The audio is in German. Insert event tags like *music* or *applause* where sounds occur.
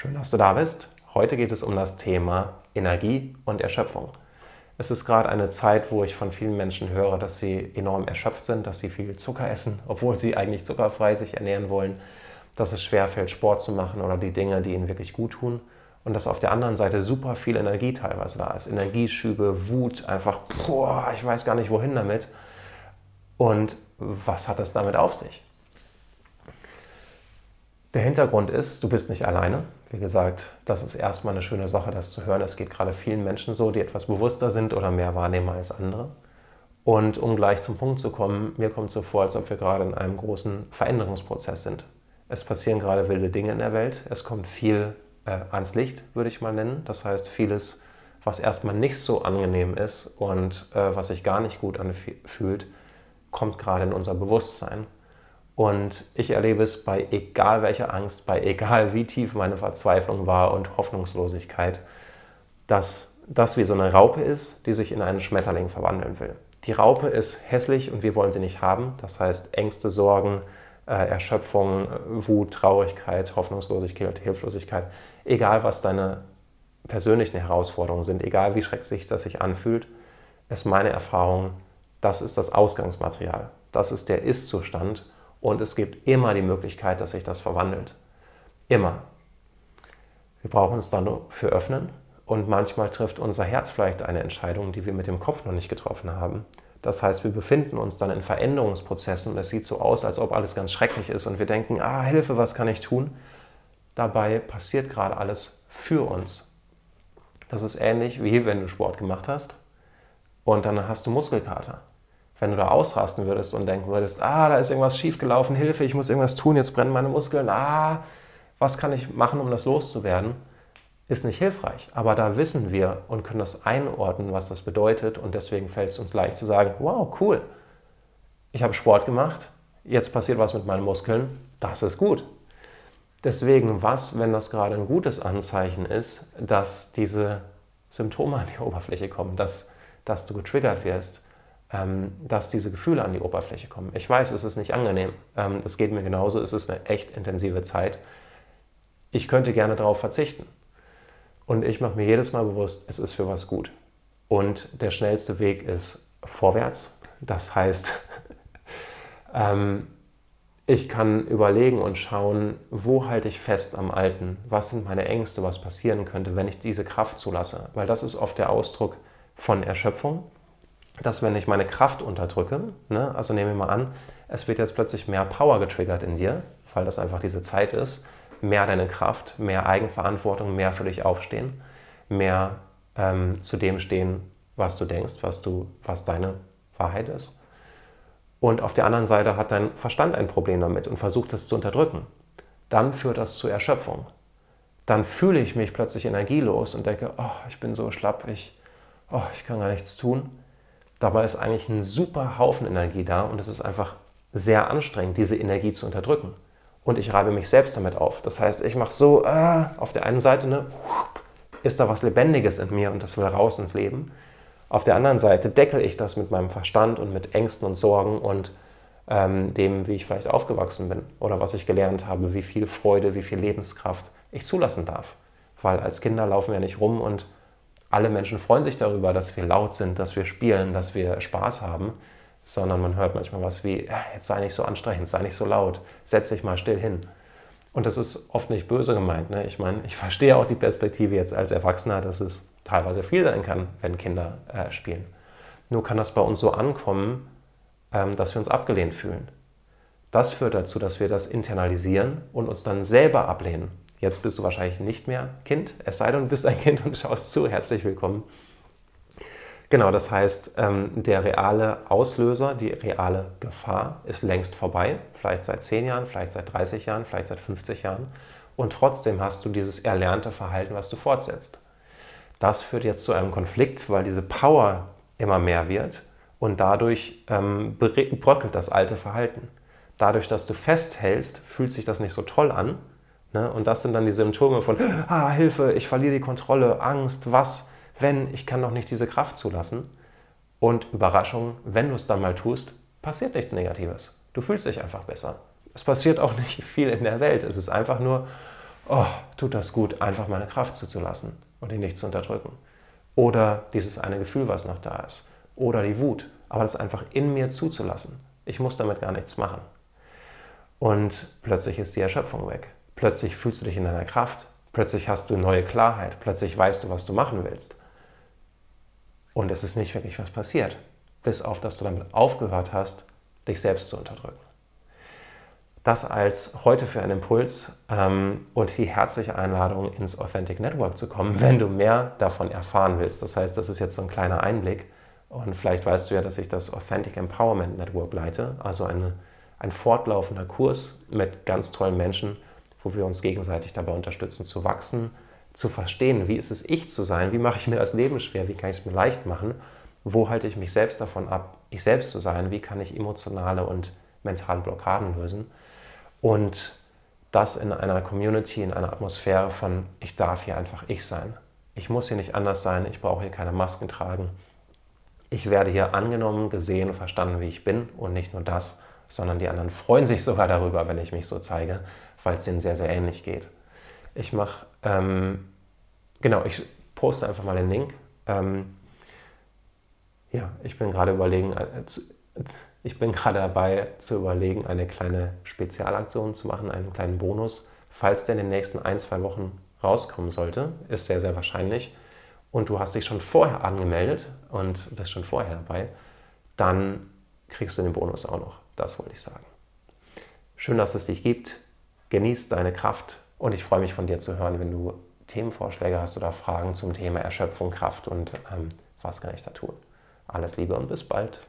Schön, dass du da bist. Heute geht es um das Thema Energie und Erschöpfung. Es ist gerade eine Zeit, wo ich von vielen Menschen höre, dass sie enorm erschöpft sind, dass sie viel Zucker essen, obwohl sie eigentlich zuckerfrei sich ernähren wollen, dass es schwerfällt, Sport zu machen oder die Dinge, die ihnen wirklich gut tun. Und dass auf der anderen Seite super viel Energie teilweise da ist. Energieschübe, Wut, einfach, boah, ich weiß gar nicht wohin damit. Und was hat das damit auf sich? Der Hintergrund ist, du bist nicht alleine. Wie gesagt, das ist erstmal eine schöne Sache, das zu hören. Es geht gerade vielen Menschen so, die etwas bewusster sind oder mehr wahrnehmen als andere. Und um gleich zum Punkt zu kommen, mir kommt so vor, als ob wir gerade in einem großen Veränderungsprozess sind. Es passieren gerade wilde Dinge in der Welt. Es kommt viel äh, ans Licht, würde ich mal nennen. Das heißt, vieles, was erstmal nicht so angenehm ist und äh, was sich gar nicht gut anfühlt, kommt gerade in unser Bewusstsein. Und ich erlebe es bei egal welcher Angst, bei egal wie tief meine Verzweiflung war und Hoffnungslosigkeit, dass das wie so eine Raupe ist, die sich in einen Schmetterling verwandeln will. Die Raupe ist hässlich und wir wollen sie nicht haben. Das heißt Ängste, Sorgen, äh, Erschöpfung, Wut, Traurigkeit, Hoffnungslosigkeit, Hilflosigkeit. Egal was deine persönlichen Herausforderungen sind, egal wie schrecklich das sich anfühlt, ist meine Erfahrung, das ist das Ausgangsmaterial. Das ist der Ist-Zustand und es gibt immer die Möglichkeit, dass sich das verwandelt. Immer. Wir brauchen uns dann nur für öffnen und manchmal trifft unser Herz vielleicht eine Entscheidung, die wir mit dem Kopf noch nicht getroffen haben. Das heißt, wir befinden uns dann in Veränderungsprozessen und es sieht so aus, als ob alles ganz schrecklich ist und wir denken, ah, Hilfe, was kann ich tun? Dabei passiert gerade alles für uns. Das ist ähnlich wie wenn du Sport gemacht hast und dann hast du Muskelkater wenn du da ausrasten würdest und denken würdest, ah, da ist irgendwas schiefgelaufen, Hilfe, ich muss irgendwas tun, jetzt brennen meine Muskeln, ah, was kann ich machen, um das loszuwerden, ist nicht hilfreich. Aber da wissen wir und können das einordnen, was das bedeutet und deswegen fällt es uns leicht zu sagen, wow, cool, ich habe Sport gemacht, jetzt passiert was mit meinen Muskeln, das ist gut. Deswegen, was, wenn das gerade ein gutes Anzeichen ist, dass diese Symptome an die Oberfläche kommen, dass, dass du getriggert wirst, dass diese Gefühle an die Oberfläche kommen. Ich weiß, es ist nicht angenehm. Ähm, es geht mir genauso. Es ist eine echt intensive Zeit. Ich könnte gerne darauf verzichten. Und ich mache mir jedes Mal bewusst, es ist für was gut. Und der schnellste Weg ist vorwärts. Das heißt, *laughs* ähm, ich kann überlegen und schauen, wo halte ich fest am Alten? Was sind meine Ängste, was passieren könnte, wenn ich diese Kraft zulasse? Weil das ist oft der Ausdruck von Erschöpfung dass wenn ich meine Kraft unterdrücke, ne, also nehmen wir mal an, es wird jetzt plötzlich mehr Power getriggert in dir, weil das einfach diese Zeit ist, mehr deine Kraft, mehr Eigenverantwortung, mehr für dich aufstehen, mehr ähm, zu dem stehen, was du denkst, was, du, was deine Wahrheit ist. Und auf der anderen Seite hat dein Verstand ein Problem damit und versucht es zu unterdrücken. Dann führt das zu Erschöpfung. Dann fühle ich mich plötzlich energielos und denke, oh, ich bin so schlapp, ich, oh, ich kann gar nichts tun. Dabei ist eigentlich ein super Haufen Energie da und es ist einfach sehr anstrengend, diese Energie zu unterdrücken. Und ich reibe mich selbst damit auf. Das heißt, ich mache so, äh, auf der einen Seite ne, ist da was Lebendiges in mir und das will raus ins Leben. Auf der anderen Seite deckel ich das mit meinem Verstand und mit Ängsten und Sorgen und ähm, dem, wie ich vielleicht aufgewachsen bin oder was ich gelernt habe, wie viel Freude, wie viel Lebenskraft ich zulassen darf. Weil als Kinder laufen wir nicht rum und alle Menschen freuen sich darüber, dass wir laut sind, dass wir spielen, dass wir Spaß haben, sondern man hört manchmal was wie, ja, jetzt sei nicht so anstrengend, sei nicht so laut, setz dich mal still hin. Und das ist oft nicht böse gemeint. Ne? Ich meine, ich verstehe auch die Perspektive jetzt als Erwachsener, dass es teilweise viel sein kann, wenn Kinder äh, spielen. Nur kann das bei uns so ankommen, ähm, dass wir uns abgelehnt fühlen. Das führt dazu, dass wir das internalisieren und uns dann selber ablehnen. Jetzt bist du wahrscheinlich nicht mehr Kind, es sei denn, du bist ein Kind und schaust zu. Herzlich willkommen. Genau, das heißt, ähm, der reale Auslöser, die reale Gefahr ist längst vorbei. Vielleicht seit 10 Jahren, vielleicht seit 30 Jahren, vielleicht seit 50 Jahren. Und trotzdem hast du dieses erlernte Verhalten, was du fortsetzt. Das führt jetzt zu einem Konflikt, weil diese Power immer mehr wird und dadurch ähm, bröckelt das alte Verhalten. Dadurch, dass du festhältst, fühlt sich das nicht so toll an Ne? Und das sind dann die Symptome von, *gasps* ah, Hilfe, ich verliere die Kontrolle, Angst, was, wenn, ich kann doch nicht diese Kraft zulassen. Und Überraschung, wenn du es dann mal tust, passiert nichts Negatives. Du fühlst dich einfach besser. Es passiert auch nicht *laughs* viel in der Welt. Es ist einfach nur, oh, tut das gut, einfach meine Kraft zuzulassen und ihn nicht zu unterdrücken. Oder dieses eine Gefühl, was noch da ist. Oder die Wut. Aber das einfach in mir zuzulassen. Ich muss damit gar nichts machen. Und plötzlich ist die Erschöpfung weg. Plötzlich fühlst du dich in deiner Kraft. Plötzlich hast du neue Klarheit. Plötzlich weißt du, was du machen willst. Und es ist nicht wirklich was passiert. Bis auf, dass du damit aufgehört hast, dich selbst zu unterdrücken. Das als heute für einen Impuls ähm, und die herzliche Einladung ins Authentic Network zu kommen, wenn du mehr davon erfahren willst. Das heißt, das ist jetzt so ein kleiner Einblick. Und vielleicht weißt du ja, dass ich das Authentic Empowerment Network leite, also eine, ein fortlaufender Kurs mit ganz tollen Menschen, wo wir uns gegenseitig dabei unterstützen, zu wachsen, zu verstehen, wie ist es ich zu sein, wie mache ich mir das Leben schwer, wie kann ich es mir leicht machen, wo halte ich mich selbst davon ab, ich selbst zu sein, wie kann ich emotionale und mentale Blockaden lösen. Und das in einer Community, in einer Atmosphäre von, ich darf hier einfach ich sein. Ich muss hier nicht anders sein, ich brauche hier keine Masken tragen. Ich werde hier angenommen, gesehen und verstanden, wie ich bin und nicht nur das, sondern die anderen freuen sich sogar darüber, wenn ich mich so zeige, weil es denen sehr, sehr ähnlich geht. Ich mache, ähm, genau, ich poste einfach mal den Link. Ähm, ja, ich bin gerade überlegen, äh, *laughs* ich bin gerade dabei zu überlegen, eine kleine Spezialaktion zu machen, einen kleinen Bonus, falls der in den nächsten ein, zwei Wochen rauskommen sollte. Ist sehr, sehr wahrscheinlich. Und du hast dich schon vorher angemeldet und bist schon vorher dabei, dann kriegst du den Bonus auch noch. Das wollte ich sagen. Schön, dass es dich gibt. Genieß deine Kraft und ich freue mich von dir zu hören, wenn du Themenvorschläge hast oder Fragen zum Thema Erschöpfung, Kraft und ähm, was kann ich da tun. Alles Liebe und bis bald.